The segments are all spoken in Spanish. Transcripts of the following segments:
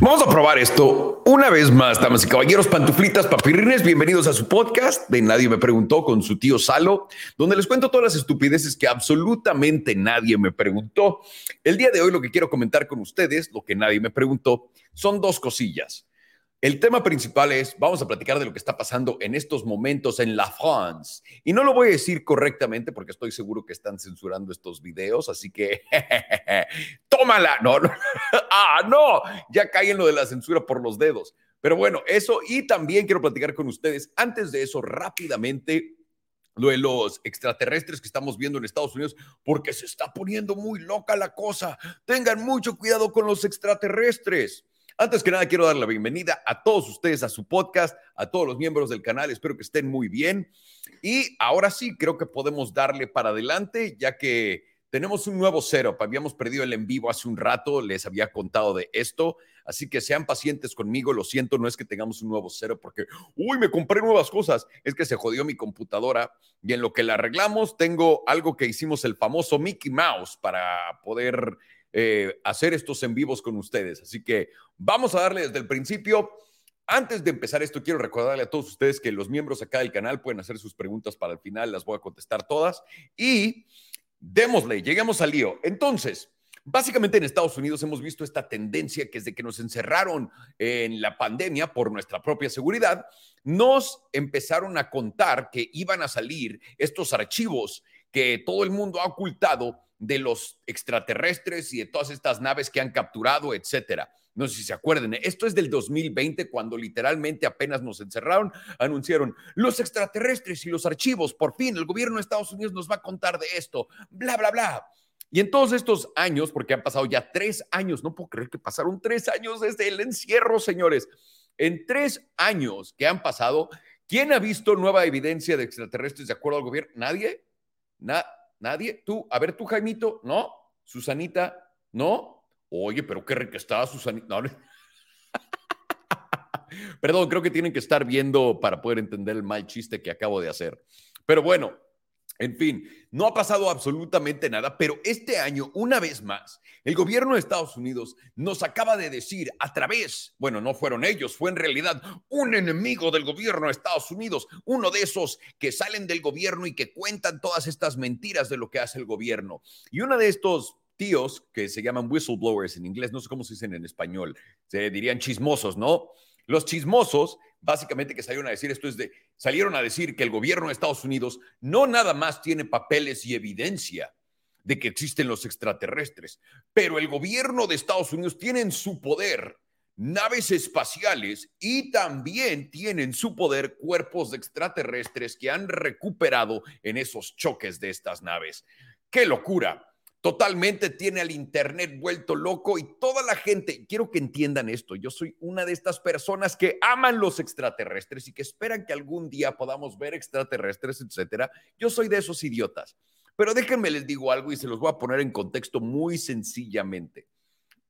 Vamos a probar esto una vez más, damas y caballeros, pantuflitas, papirrines. Bienvenidos a su podcast de Nadie me preguntó con su tío Salo, donde les cuento todas las estupideces que absolutamente nadie me preguntó. El día de hoy lo que quiero comentar con ustedes, lo que nadie me preguntó, son dos cosillas. El tema principal es, vamos a platicar de lo que está pasando en estos momentos en La France. Y no lo voy a decir correctamente porque estoy seguro que están censurando estos videos, así que tómala. No, no. ah, no, ya cae en lo de la censura por los dedos. Pero bueno, eso y también quiero platicar con ustedes. Antes de eso, rápidamente, lo de los extraterrestres que estamos viendo en Estados Unidos, porque se está poniendo muy loca la cosa. Tengan mucho cuidado con los extraterrestres. Antes que nada, quiero dar la bienvenida a todos ustedes a su podcast, a todos los miembros del canal. Espero que estén muy bien. Y ahora sí, creo que podemos darle para adelante, ya que tenemos un nuevo setup. Habíamos perdido el en vivo hace un rato, les había contado de esto. Así que sean pacientes conmigo. Lo siento, no es que tengamos un nuevo setup porque, uy, me compré nuevas cosas. Es que se jodió mi computadora y en lo que la arreglamos, tengo algo que hicimos el famoso Mickey Mouse para poder eh, hacer estos en vivos con ustedes. Así que vamos a darle desde el principio. Antes de empezar esto, quiero recordarle a todos ustedes que los miembros acá del canal pueden hacer sus preguntas para el final, las voy a contestar todas. Y démosle, lleguemos al lío. Entonces, Básicamente en Estados Unidos hemos visto esta tendencia que desde que nos encerraron en la pandemia por nuestra propia seguridad, nos empezaron a contar que iban a salir estos archivos que todo el mundo ha ocultado de los extraterrestres y de todas estas naves que han capturado, etcétera. No sé si se acuerdan, esto es del 2020 cuando literalmente apenas nos encerraron, anunciaron los extraterrestres y los archivos, por fin el gobierno de Estados Unidos nos va a contar de esto, bla, bla, bla. Y en todos estos años, porque han pasado ya tres años, no puedo creer que pasaron tres años desde el encierro, señores, en tres años que han pasado, ¿quién ha visto nueva evidencia de extraterrestres de acuerdo al gobierno? ¿Nadie? ¿Nadie? Nadie. Tú, a ver, tú, Jaimito, ¿no? Susanita, ¿no? Oye, pero qué rica estaba Susanita. Perdón, creo que tienen que estar viendo para poder entender el mal chiste que acabo de hacer. Pero bueno, en fin, no ha pasado absolutamente nada, pero este año, una vez más, el gobierno de Estados Unidos nos acaba de decir a través, bueno, no fueron ellos, fue en realidad un enemigo del gobierno de Estados Unidos, uno de esos que salen del gobierno y que cuentan todas estas mentiras de lo que hace el gobierno. Y uno de estos tíos que se llaman whistleblowers en inglés, no sé cómo se dicen en español, se dirían chismosos, ¿no? Los chismosos, básicamente que salieron a decir esto es de, salieron a decir que el gobierno de Estados Unidos no nada más tiene papeles y evidencia de que existen los extraterrestres, pero el gobierno de Estados Unidos tiene en su poder naves espaciales y también tienen su poder cuerpos extraterrestres que han recuperado en esos choques de estas naves. ¡Qué locura! Totalmente tiene al Internet vuelto loco y toda la gente, quiero que entiendan esto, yo soy una de estas personas que aman los extraterrestres y que esperan que algún día podamos ver extraterrestres, etcétera. Yo soy de esos idiotas. Pero déjenme les digo algo y se los voy a poner en contexto muy sencillamente.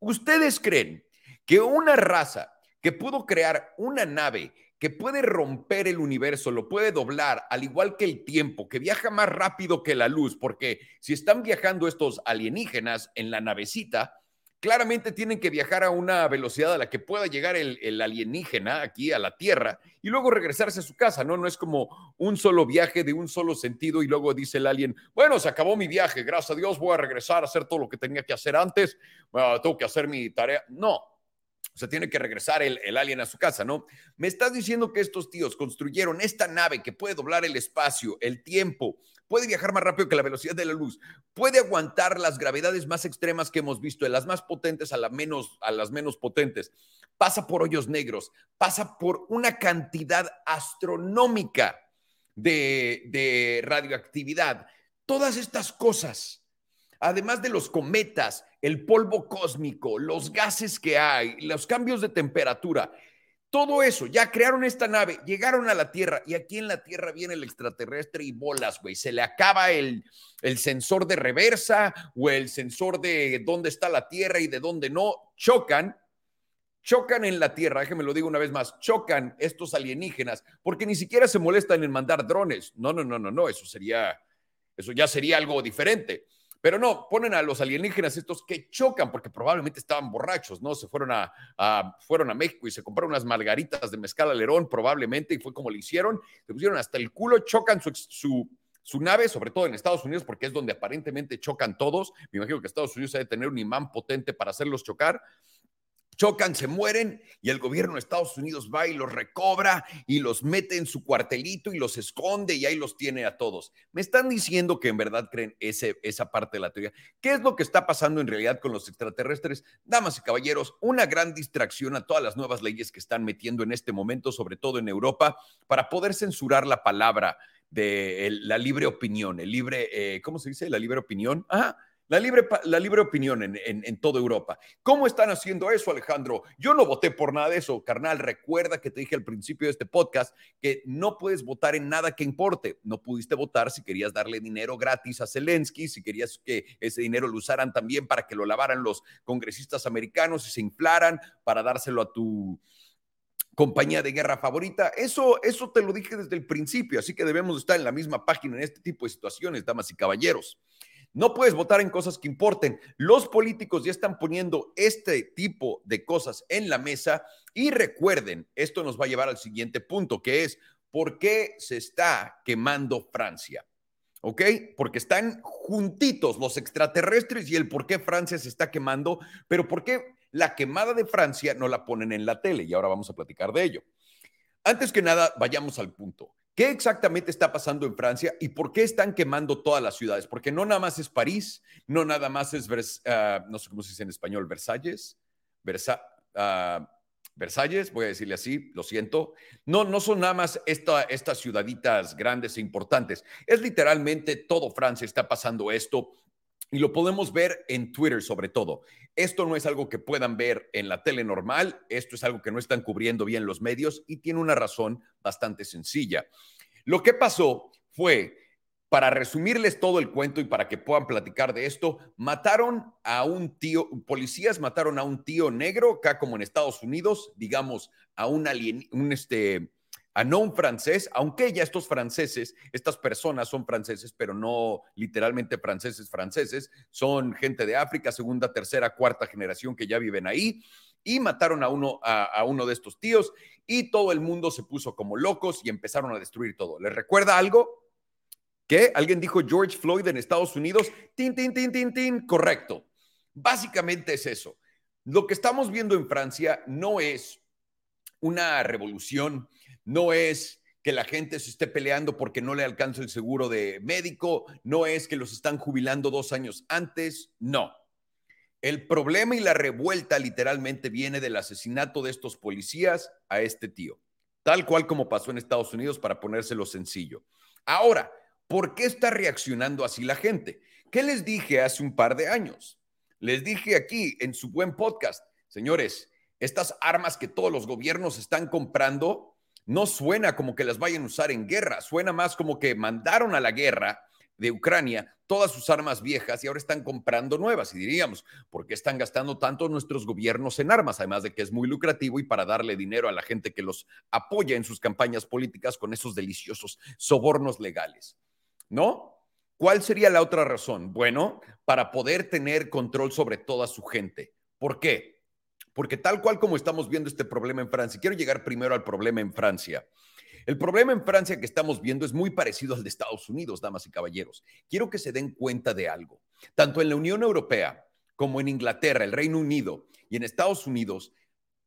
¿Ustedes creen que una raza que pudo crear una nave que puede romper el universo, lo puede doblar, al igual que el tiempo, que viaja más rápido que la luz, porque si están viajando estos alienígenas en la navecita, claramente tienen que viajar a una velocidad a la que pueda llegar el, alienígena aquí a la Tierra y luego regresarse a su casa, ¿no? No es como un solo viaje de un solo sentido y luego dice el alien, bueno, se acabó mi viaje, gracias a Dios voy a regresar a hacer todo lo que tenía que hacer antes, tengo que hacer mi tarea. No, o sea, tiene que regresar el, el, alien a su casa, ¿no? Me estás diciendo que estos tíos construyeron esta nave que puede doblar el espacio, el tiempo, puede viajar más rápido que la velocidad de la luz, puede aguantar las gravedades más extremas que hemos visto, de las más potentes a, la menos, a las menos potentes, pasa por hoyos negros, pasa por una cantidad astronómica de, de radioactividad. Todas estas cosas además de los cometas, el polvo cósmico, los gases que hay, los cambios de temperatura, todo eso, ya crearon esta nave, llegaron a la Tierra y aquí en la Tierra viene el extraterrestre y bolas, güey. Se le acaba el, sensor de reversa o el sensor de dónde está la Tierra y de dónde no. Chocan, chocan en la Tierra, déjenme lo digo una vez más, chocan estos alienígenas porque ni siquiera se molestan en mandar drones. No, no, no, no, no, eso sería, eso ya sería algo diferente Pero no, ponen a los alienígenas estos que chocan porque probablemente estaban borrachos, ¿no? Se fueron a, fueron a México y se compraron unas margaritas de mezcal alerón probablemente y fue como lo hicieron. Se pusieron hasta el culo, chocan su, su, su nave, sobre todo en Estados Unidos, porque es donde aparentemente chocan todos. Me imagino que Estados Unidos debe tener un imán potente para hacerlos chocar chocan, se mueren y el gobierno de Estados Unidos va y los recobra y los mete en su cuartelito y los esconde y ahí los tiene a todos. Me están diciendo que en verdad creen ese, esa parte de la teoría. ¿Qué es lo que está pasando en realidad con los extraterrestres? Damas y caballeros, una gran distracción a todas las nuevas leyes que están metiendo en este momento, sobre todo en Europa, para poder censurar la palabra de la libre opinión, el libre, eh, ¿cómo se dice? La libre opinión. Ajá la libre, la libre opinión en, en, toda Europa. ¿Cómo están haciendo eso, Alejandro? Yo no voté por nada de eso, carnal. Recuerda que te dije al principio de este podcast que no puedes votar en nada que importe. No pudiste votar si querías darle dinero gratis a Zelensky, si querías que ese dinero lo usaran también para que lo lavaran los congresistas americanos y se inflaran para dárselo a tu compañía de guerra favorita. Eso, eso te lo dije desde el principio, así que debemos estar en la misma página en este tipo de situaciones, damas y caballeros. No puedes votar en cosas que importen. Los políticos ya están poniendo este tipo de cosas en la mesa y recuerden, esto nos va a llevar al siguiente punto, que es por qué se está quemando Francia. ¿Ok? Porque están juntitos los extraterrestres y el por qué Francia se está quemando, pero por qué la quemada de Francia no la ponen en la tele. Y ahora vamos a platicar de ello. Antes que nada, vayamos al punto. ¿Qué exactamente está pasando en Francia y por qué están quemando todas las ciudades? Porque no nada más es París, no nada más es, uh, no sé cómo se dice en español, Versalles, Versa, uh, Versalles, voy a decirle así, lo siento. No, no son nada más esta, estas ciudaditas grandes e importantes. Es literalmente todo Francia está pasando esto y lo podemos ver en Twitter sobre todo. Esto no es algo que puedan ver en la tele normal, esto es algo que no están cubriendo bien los medios y tiene una razón bastante sencilla. Lo que pasó fue, para resumirles todo el cuento y para que puedan platicar de esto, mataron a un tío, policías mataron a un tío negro, acá como en Estados Unidos, digamos, a un alien, un este, a no un francés, aunque ya estos franceses, estas personas son franceses, pero no literalmente franceses, franceses, son gente de África, segunda, tercera, cuarta generación que ya viven ahí, y mataron a uno, a, uno de estos tíos, y todo el mundo se puso como locos y empezaron a destruir todo. ¿Les recuerda algo? ¿Qué? ¿Alguien dijo George Floyd en Estados Unidos? Tin, tin, tin, tin, tin. Correcto. Básicamente es eso. Lo que estamos viendo en Francia no es una revolución no es que la gente se esté peleando porque no le alcanza el seguro de médico, no es que los están jubilando dos años antes, no. El problema y la revuelta literalmente viene del asesinato de estos policías a este tío, tal cual como pasó en Estados Unidos para ponérselo sencillo. Ahora, ¿por qué está reaccionando así la gente? ¿Qué les dije hace un par de años? Les dije aquí en su buen podcast, señores, estas armas que todos los gobiernos están comprando no suena como que las vayan a usar en guerra, suena más como que mandaron a la guerra de Ucrania todas sus armas viejas y ahora están comprando nuevas. Y diríamos, ¿por qué están gastando tanto nuestros gobiernos en armas? Además de que es muy lucrativo y para darle dinero a la gente que los apoya en sus campañas políticas con esos deliciosos sobornos legales. ¿No? ¿Cuál sería la otra razón? Bueno, para poder tener control sobre toda su gente. ¿Por qué? Porque tal cual como estamos viendo este problema en Francia, quiero llegar primero al problema en Francia. El problema en Francia que estamos viendo es muy parecido al de Estados Unidos, damas y caballeros. Quiero que se den cuenta de algo. Tanto en la Unión Europea como en Inglaterra, el Reino Unido y en Estados Unidos,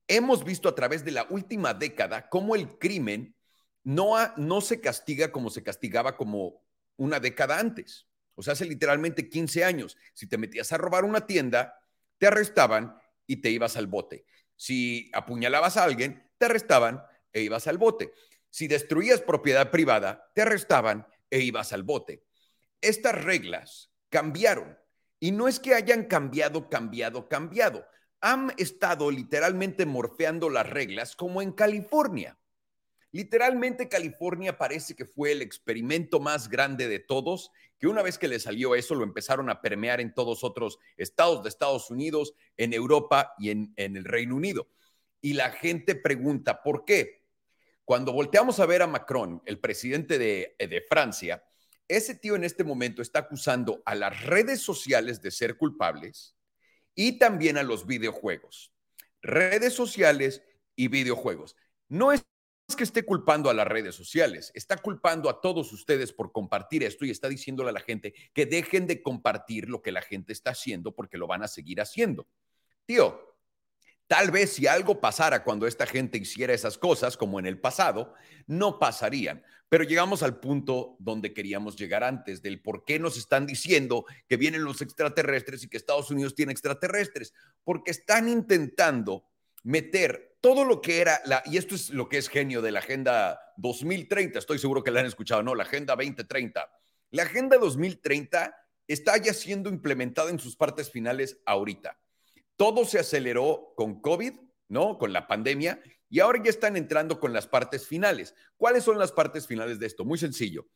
hemos visto a través de la última década cómo el crimen no, se castiga como se castigaba como una década antes. O sea, hace literalmente 15 años. Si te metías a robar una tienda, te arrestaban y te ibas al bote. Si apuñalabas a alguien, te arrestaban e ibas al bote. Si destruías propiedad privada, te arrestaban e ibas al bote. Estas reglas cambiaron y no es que hayan cambiado, cambiado, cambiado. Han estado literalmente morfeando las reglas como en California. Literalmente California parece que fue el experimento más grande de todos, que una vez que le salió eso lo empezaron a permear en todos otros estados de Estados Unidos, en Europa y en, el Reino Unido. Y la gente pregunta, ¿por qué? Cuando volteamos a ver a Macron, el presidente de, Francia, ese tío en este momento está acusando a las redes sociales de ser culpables y también a los videojuegos. Redes sociales y videojuegos. No es que esté culpando a las redes sociales, está culpando a todos ustedes por compartir esto y está diciéndole a la gente que dejen de compartir lo que la gente está haciendo porque lo van a seguir haciendo. Tío, Tal vez si algo pasara cuando esta gente hiciera esas cosas, como en el pasado, no pasarían. Pero llegamos al punto donde queríamos llegar antes, del por qué nos están diciendo que vienen los extraterrestres y que Estados Unidos tiene extraterrestres. Porque están intentando meter todo lo que era la, y esto es lo que es genio de la Agenda 2030, estoy seguro que la han escuchado, ¿no? La Agenda 2030. La Agenda 2030 está ya siendo implementada en sus partes finales ahorita. Todo se aceleró con COVID, ¿no? Con la pandemia, y ahora ya están entrando con las partes finales. ¿Cuáles son las partes finales de esto? Muy sencillo.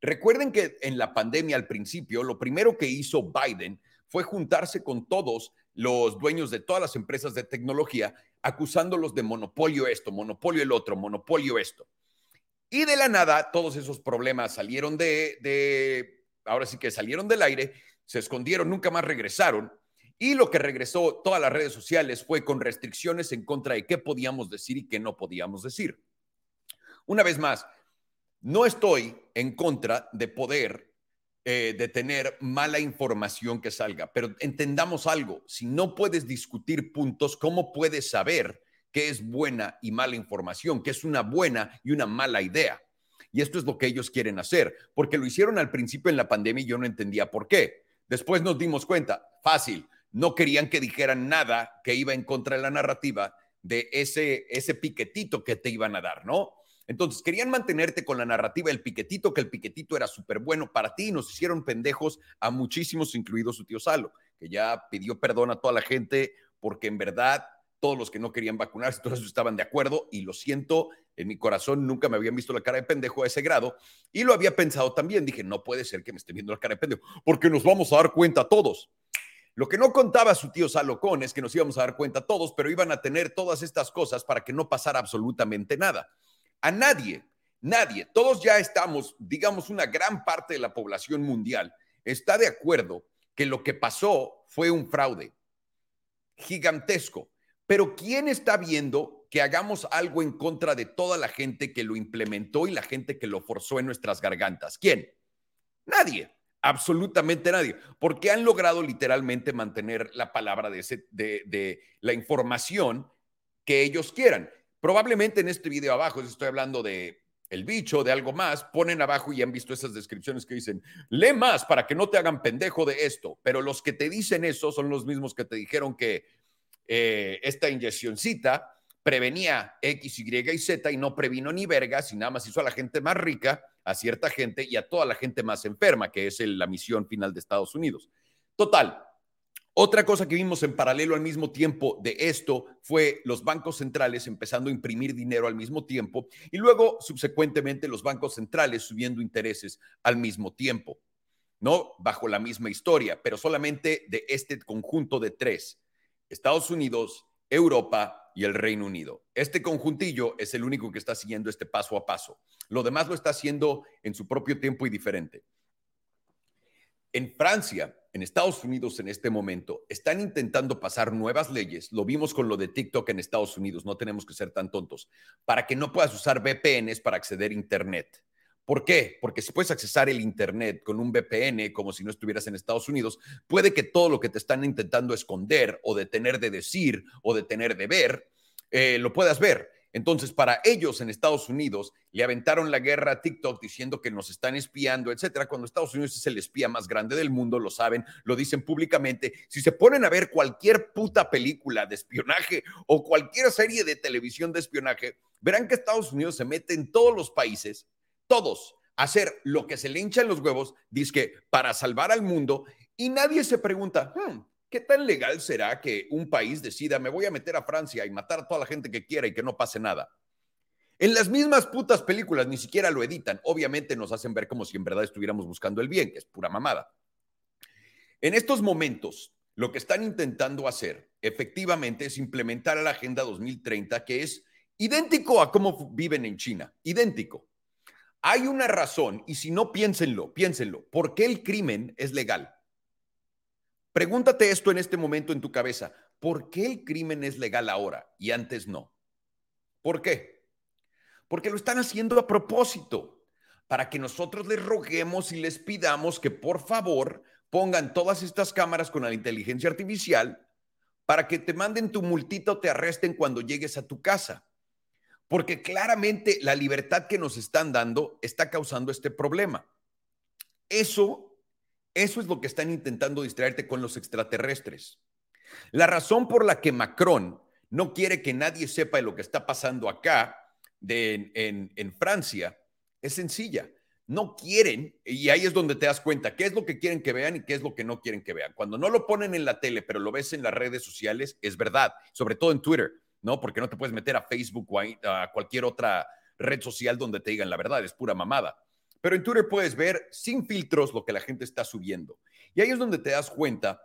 Recuerden que en la pandemia al principio, lo primero que hizo Biden fue juntarse con todos los dueños de todas las empresas de tecnología, acusándolos de monopolio esto, monopolio el otro, monopolio esto. Y de la nada, todos esos problemas salieron de, de ahora sí que salieron del aire, se escondieron, nunca más regresaron. Y lo que regresó todas las redes sociales fue con restricciones en contra de qué podíamos decir y qué no podíamos decir. Una vez más, no estoy en contra de poder eh, de tener mala información que salga, pero entendamos algo, si no puedes discutir puntos, ¿cómo puedes saber qué es buena y mala información, qué es una buena y una mala idea? Y esto es lo que ellos quieren hacer, porque lo hicieron al principio en la pandemia y yo no entendía por qué. Después nos dimos cuenta, fácil, no querían que dijeran nada que iba en contra de la narrativa de ese, ese piquetito que te iban a dar, ¿no? Entonces, querían mantenerte con la narrativa del piquetito, que el piquetito era súper bueno para ti y nos hicieron pendejos a muchísimos, incluido su tío Salo, que ya pidió perdón a toda la gente porque en verdad todos los que no querían vacunarse, todos estaban de acuerdo y lo siento, en mi corazón nunca me habían visto la cara de pendejo a ese grado y lo había pensado también. Dije, no puede ser que me esté viendo la cara de pendejo porque nos vamos a dar cuenta todos. Lo que no contaba su tío Salocón es que nos íbamos a dar cuenta todos, pero iban a tener todas estas cosas para que no pasara absolutamente nada. A nadie, nadie, todos ya estamos, digamos, una gran parte de la población mundial está de acuerdo que lo que pasó fue un fraude gigantesco. Pero ¿quién está viendo que hagamos algo en contra de toda la gente que lo implementó y la gente que lo forzó en nuestras gargantas? ¿Quién? Nadie. Absolutamente nadie, porque han logrado literalmente mantener la palabra de, la información que ellos quieran. Probablemente en este video abajo, si estoy hablando de el bicho, de algo más, ponen abajo y han visto esas descripciones que dicen, lee más para que no te hagan pendejo de esto, pero los que te dicen eso son los mismos que te dijeron que eh, esta inyeccióncita prevenía X, Y y Z y no previno ni vergas y nada más hizo a la gente más rica a cierta gente y a toda la gente más enferma, que es la misión final de Estados Unidos. Total. Otra cosa que vimos en paralelo al mismo tiempo de esto fue los bancos centrales empezando a imprimir dinero al mismo tiempo y luego subsecuentemente los bancos centrales subiendo intereses al mismo tiempo, ¿no? Bajo la misma historia, pero solamente de este conjunto de tres, Estados Unidos, Europa y el Reino Unido. Este conjuntillo es el único que está siguiendo este paso a paso. Lo demás lo está haciendo en su propio tiempo y diferente. En Francia, en Estados Unidos en este momento, están intentando pasar nuevas leyes. Lo vimos con lo de TikTok en Estados Unidos, no tenemos que ser tan tontos, para que no puedas usar VPNs para acceder a Internet. ¿Por qué? Porque si puedes accesar el Internet con un VPN como si no estuvieras en Estados Unidos, puede que todo lo que te están intentando esconder o detener de decir o detener de ver, eh, lo puedas ver. Entonces, para ellos en Estados Unidos le aventaron la guerra a TikTok diciendo que nos están espiando, etcétera, cuando Estados Unidos es el espía más grande del mundo, lo saben, lo dicen públicamente. Si se ponen a ver cualquier puta película de espionaje o cualquier serie de televisión de espionaje, verán que Estados Unidos se mete en todos los países, todos, a hacer lo que se le hincha en los huevos, dice que para salvar al mundo, y nadie se pregunta, hmm, ¿Qué tan legal será que un país decida, me voy a meter a Francia y matar a toda la gente que quiera y que no pase nada? En las mismas putas películas ni siquiera lo editan. Obviamente nos hacen ver como si en verdad estuviéramos buscando el bien, que es pura mamada. En estos momentos, lo que están intentando hacer efectivamente es implementar la Agenda 2030, que es idéntico a cómo viven en China, idéntico. Hay una razón, y si no, piénsenlo, piénsenlo. ¿Por qué el crimen es legal? Pregúntate esto en este momento en tu cabeza. ¿Por qué el crimen es legal ahora y antes no? ¿Por qué? Porque lo están haciendo a propósito, para que nosotros les roguemos y les pidamos que por favor pongan todas estas cámaras con la inteligencia artificial para que te manden tu multito o te arresten cuando llegues a tu casa. Porque claramente la libertad que nos están dando está causando este problema. Eso, eso es lo que están intentando distraerte con los extraterrestres. La razón por la que Macron no quiere que nadie sepa de lo que está pasando acá en Francia es sencilla. No quieren, y ahí es donde te das cuenta, qué es lo que quieren que vean y qué es lo que no quieren que vean. Cuando no lo ponen en la tele, pero lo ves en las redes sociales, es verdad, sobre todo en Twitter. ¿no? Porque no te puedes meter a Facebook o a, cualquier otra red social donde te digan la verdad, es pura mamada. Pero en Twitter puedes ver sin filtros lo que la gente está subiendo. Y ahí es donde te das cuenta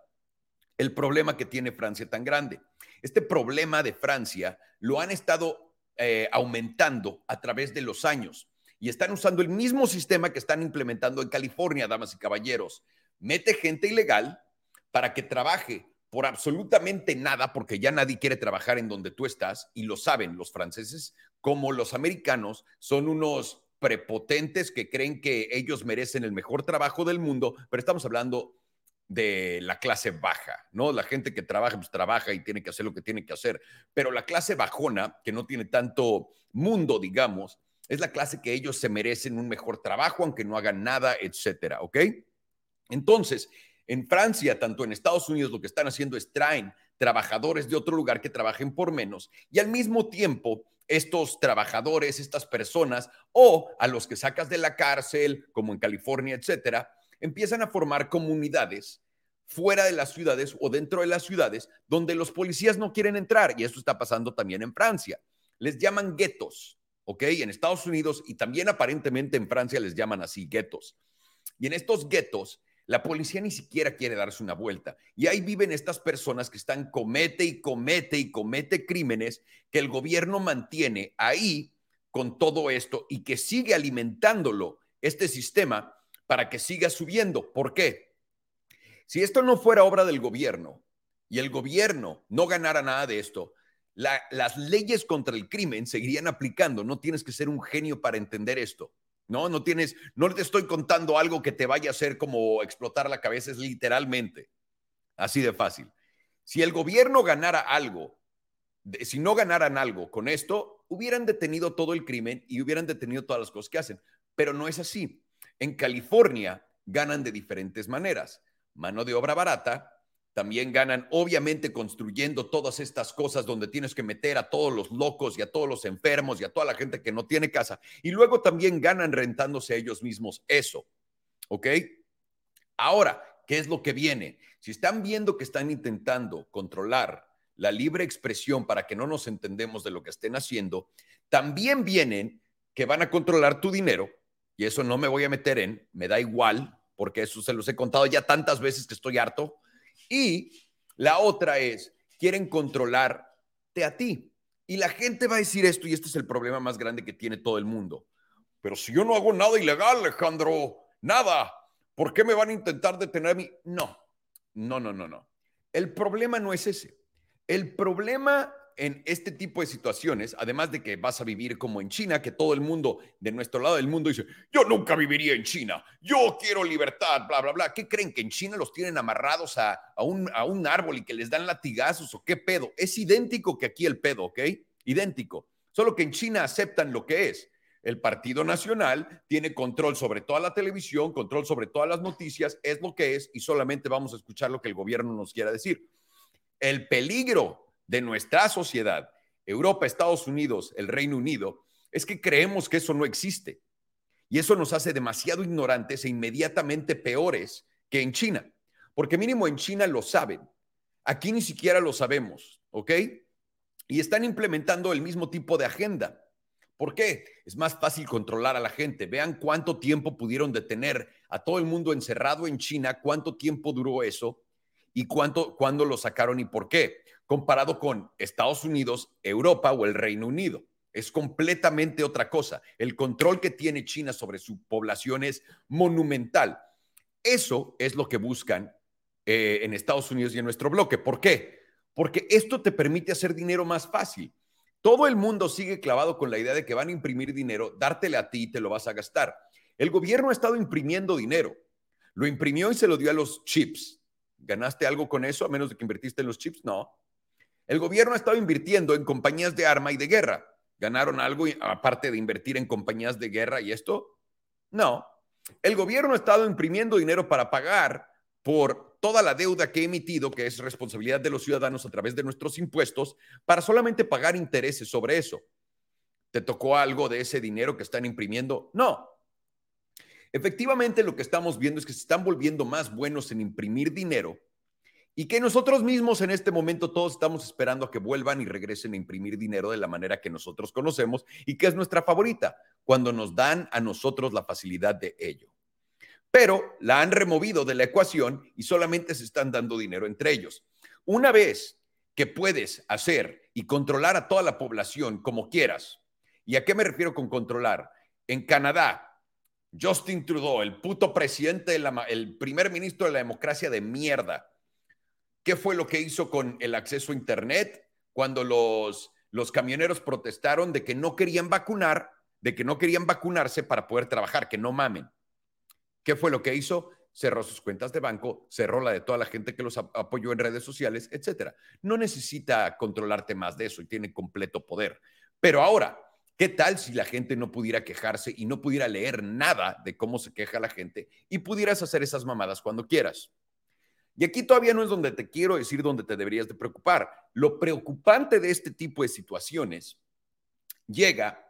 el problema que tiene Francia tan grande. Este problema de Francia lo han estado eh, aumentando a través de los años y están usando el mismo sistema que están implementando en California, damas y caballeros. Mete gente ilegal para que trabaje por absolutamente nada, porque ya nadie quiere trabajar en donde tú estás, y lo saben los franceses, como los americanos son unos prepotentes que creen que ellos merecen el mejor trabajo del mundo, pero estamos hablando de la clase baja, ¿no? La gente que trabaja, pues trabaja y tiene que hacer lo que tiene que hacer, pero la clase bajona, que no tiene tanto mundo, digamos, es la clase que ellos se merecen un mejor trabajo, aunque no hagan nada, etcétera, ¿ok? Entonces, en Francia, tanto en Estados Unidos, lo que están haciendo es traen trabajadores de otro lugar que trabajen por menos y al mismo tiempo estos trabajadores, estas personas o a los que sacas de la cárcel, como en California, etcétera, empiezan a formar comunidades fuera de las ciudades o dentro de las ciudades donde los policías no quieren entrar y esto está pasando también en Francia. Les llaman guetos, ¿ok? En Estados Unidos y también aparentemente en Francia les llaman así guetos. Y en estos guetos la policía ni siquiera quiere darse una vuelta. Y ahí viven estas personas que están comete y comete y comete crímenes que el gobierno mantiene ahí con todo esto y que sigue alimentándolo, este sistema, para que siga subiendo. ¿Por qué? Si esto no fuera obra del gobierno y el gobierno no ganara nada de esto, las leyes contra el crimen seguirían aplicando. No tienes que ser un genio para entender esto. No, no tienes, no te estoy contando algo que te vaya a hacer como explotar la cabeza, es literalmente así de fácil. Si el gobierno ganara algo, si no ganaran algo con esto, hubieran detenido todo el crimen y hubieran detenido todas las cosas que hacen. Pero no es así. En California ganan de diferentes maneras. Mano de obra barata, también ganan, obviamente, construyendo todas estas cosas donde tienes que meter a todos los locos y a todos los enfermos y a toda la gente que no tiene casa. Y luego también ganan rentándose a ellos mismos eso. ¿Ok? Ahora, ¿qué es lo que viene? Si están viendo que están intentando controlar la libre expresión para que no nos entendemos de lo que estén haciendo, también vienen que van a controlar tu dinero, y eso no me voy a meter en, me da igual, porque eso se los he contado ya tantas veces que estoy harto y la otra es, quieren controlarte a ti. Y la gente va a decir esto, y este es el problema más grande que tiene todo el mundo. Pero si yo no hago nada ilegal, Alejandro, nada, ¿por qué me van a intentar detener a mí? No, no, no, no, no. El problema no es ese. El problema en este tipo de situaciones, además de que vas a vivir como en China, que todo el mundo de nuestro lado del mundo dice, yo nunca viviría en China, yo quiero libertad, bla, bla, bla. ¿Qué creen? ¿Que en China los tienen amarrados a, un, a un árbol y que les dan latigazos o qué pedo? Es idéntico que aquí el pedo, ¿ok? Idéntico. Solo que en China aceptan lo que es. El Partido Nacional tiene control sobre toda la televisión, control sobre todas las noticias, es lo que es y solamente vamos a escuchar lo que el gobierno nos quiera decir. El peligro de nuestra sociedad, Europa, Estados Unidos, el Reino Unido, es que creemos que eso no existe. Y eso nos hace demasiado ignorantes e inmediatamente peores que en China. Porque mínimo en China lo saben. Aquí ni siquiera lo sabemos, ¿ok? Y están implementando el mismo tipo de agenda. ¿Por qué? Es más fácil controlar a la gente. Vean cuánto tiempo pudieron detener a todo el mundo encerrado en China, cuánto tiempo duró eso y cuánto, cuándo lo sacaron y por qué comparado con Estados Unidos, Europa o el Reino Unido. es completamente otra cosa. El control que tiene China sobre su población es monumental. Eso es lo que buscan eh, en Estados Unidos y en nuestro bloque. ¿Por qué? Porque esto te permite hacer dinero más fácil. Todo el mundo sigue clavado con la idea de que van a imprimir dinero, dártele a ti y te lo vas a gastar. El gobierno ha estado imprimiendo dinero. Lo imprimió y se lo dio a los chips. ¿Ganaste algo con eso a menos de que invertiste en los chips? No. El gobierno ha estado invirtiendo en compañías de arma y de guerra. ¿Ganaron algo aparte de invertir en compañías de guerra y esto? No. El gobierno ha estado imprimiendo dinero para pagar por toda la deuda que he emitido, que es responsabilidad de los ciudadanos a través de nuestros impuestos, para solamente pagar intereses sobre eso. ¿Te tocó algo de ese dinero que están imprimiendo? No. Efectivamente, lo que estamos viendo es que se están volviendo más buenos en imprimir dinero y que nosotros mismos en este momento todos estamos esperando a que vuelvan y regresen a imprimir dinero de la manera que nosotros conocemos y que es nuestra favorita, cuando nos dan a nosotros la facilidad de ello pero la han removido de la ecuación y solamente se están dando dinero entre ellos. Una vez que puedes hacer y controlar a toda la población como quieras, ¿y a qué me refiero con controlar? En Canadá, Justin Trudeau, el puto presidente, el primer ministro de la democracia de mierda, ¿qué fue lo que hizo con el acceso a Internet cuando los, los camioneros protestaron de que no querían vacunar, de que no querían vacunarse para poder trabajar, que no mamen? ¿Qué fue lo que hizo? Cerró sus cuentas de banco, cerró la de toda la gente que los apoyó en redes sociales, etcétera. No necesita controlarte más de eso y tiene completo poder. Pero ahora, ¿qué tal si la gente no pudiera quejarse y no pudiera leer nada de cómo se queja la gente y pudieras hacer esas mamadas cuando quieras? Y aquí todavía no es donde te quiero decir donde te deberías de preocupar. Lo preocupante de este tipo de situaciones llega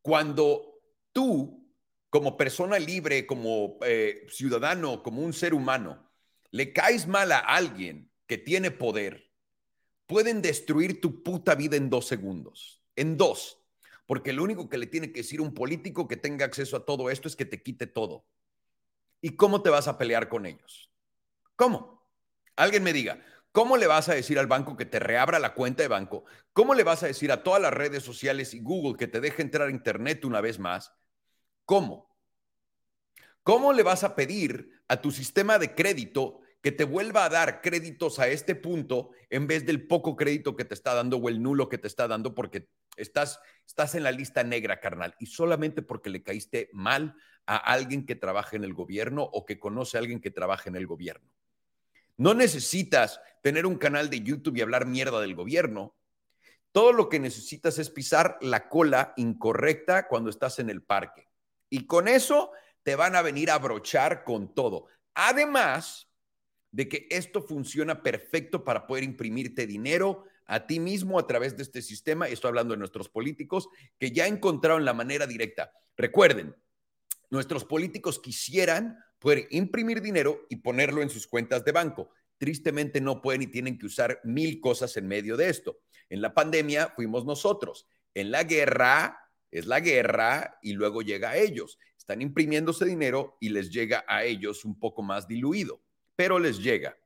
cuando tú como persona libre, como eh, ciudadano, como un ser humano, le caes mal a alguien que tiene poder, pueden destruir tu puta vida en dos segundos, en dos, porque lo único que le tiene que decir un político que tenga acceso a todo esto es que te quite todo. ¿Y cómo te vas a pelear con ellos? ¿Cómo? Alguien me diga, ¿cómo le vas a decir al banco que te reabra la cuenta de banco? ¿Cómo le vas a decir a todas las redes sociales y Google que te deje entrar a Internet una vez más? ¿Cómo? ¿Cómo le vas a pedir a tu sistema de crédito que te vuelva a dar créditos a este punto en vez del poco crédito que te está dando o el nulo que te está dando porque estás, estás en la lista negra, carnal, y solamente porque le caíste mal a alguien que trabaja en el gobierno o que conoce a alguien que trabaja en el gobierno. No necesitas tener un canal de YouTube y hablar mierda del gobierno. Todo lo que necesitas es pisar la cola incorrecta cuando estás en el parque. Y con eso te van a venir a brochar con todo. Además de que esto funciona perfecto para poder imprimirte dinero a ti mismo a través de este sistema. Estoy hablando de nuestros políticos que ya encontraron la manera directa. Recuerden, nuestros políticos quisieran poder imprimir dinero y ponerlo en sus cuentas de banco. Tristemente no pueden y tienen que usar mil cosas en medio de esto. En la pandemia fuimos nosotros. En la guerra es la guerra y luego llega a ellos. Están imprimiéndose dinero y les llega a ellos un poco más diluido, pero les llega.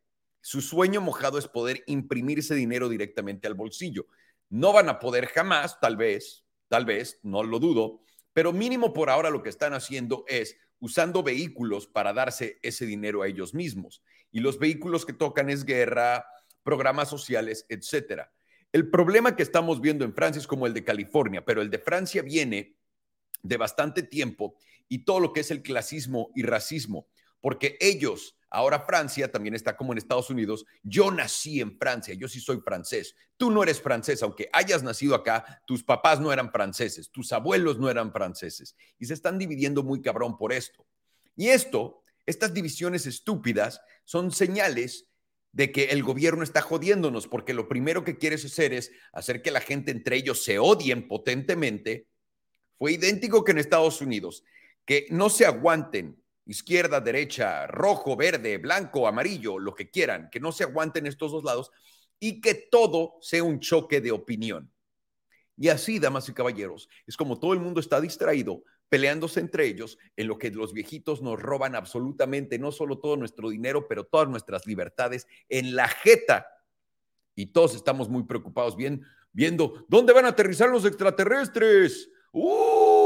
Su sueño mojado es poder imprimirse dinero directamente al bolsillo. No van a poder jamás, tal vez, tal vez, no lo dudo, pero mínimo por ahora lo que están haciendo es usando vehículos para darse ese dinero a ellos mismos. Y los vehículos que tocan es guerra, programas sociales, etcétera. El problema que estamos viendo en Francia es como el de California, pero el de Francia viene de bastante tiempo y todo lo que es el clasismo y racismo, porque ellos, ahora Francia también está como en Estados Unidos, yo nací en Francia, yo sí soy francés, tú no eres francés, aunque hayas nacido acá, tus papás no eran franceses, tus abuelos no eran franceses, y se están dividiendo muy cabrón por esto. Y esto, estas divisiones estúpidas, son señales de que el gobierno está jodiéndonos, porque lo primero que quieres hacer es hacer que la gente entre ellos se odien potentemente. Fue idéntico que en Estados Unidos, que no se aguanten izquierda, derecha, rojo, verde, blanco, amarillo, lo que quieran, que no se aguanten estos dos lados y que todo sea un choque de opinión. Y así, damas y caballeros, es como todo el mundo está distraído, peleándose entre ellos, en lo que los viejitos nos roban absolutamente no solo todo nuestro dinero, pero todas nuestras libertades en la jeta. Y todos estamos muy preocupados, bien, viendo dónde van a aterrizar los extraterrestres. ¡Uh!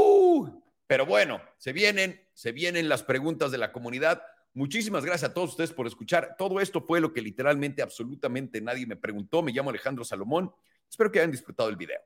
Pero bueno, se vienen, se vienen las preguntas de la comunidad. Muchísimas gracias a todos ustedes por escuchar. Todo esto fue lo que literalmente, absolutamente nadie me preguntó. Me llamo Alejandro Salomón. Espero que hayan disfrutado el video.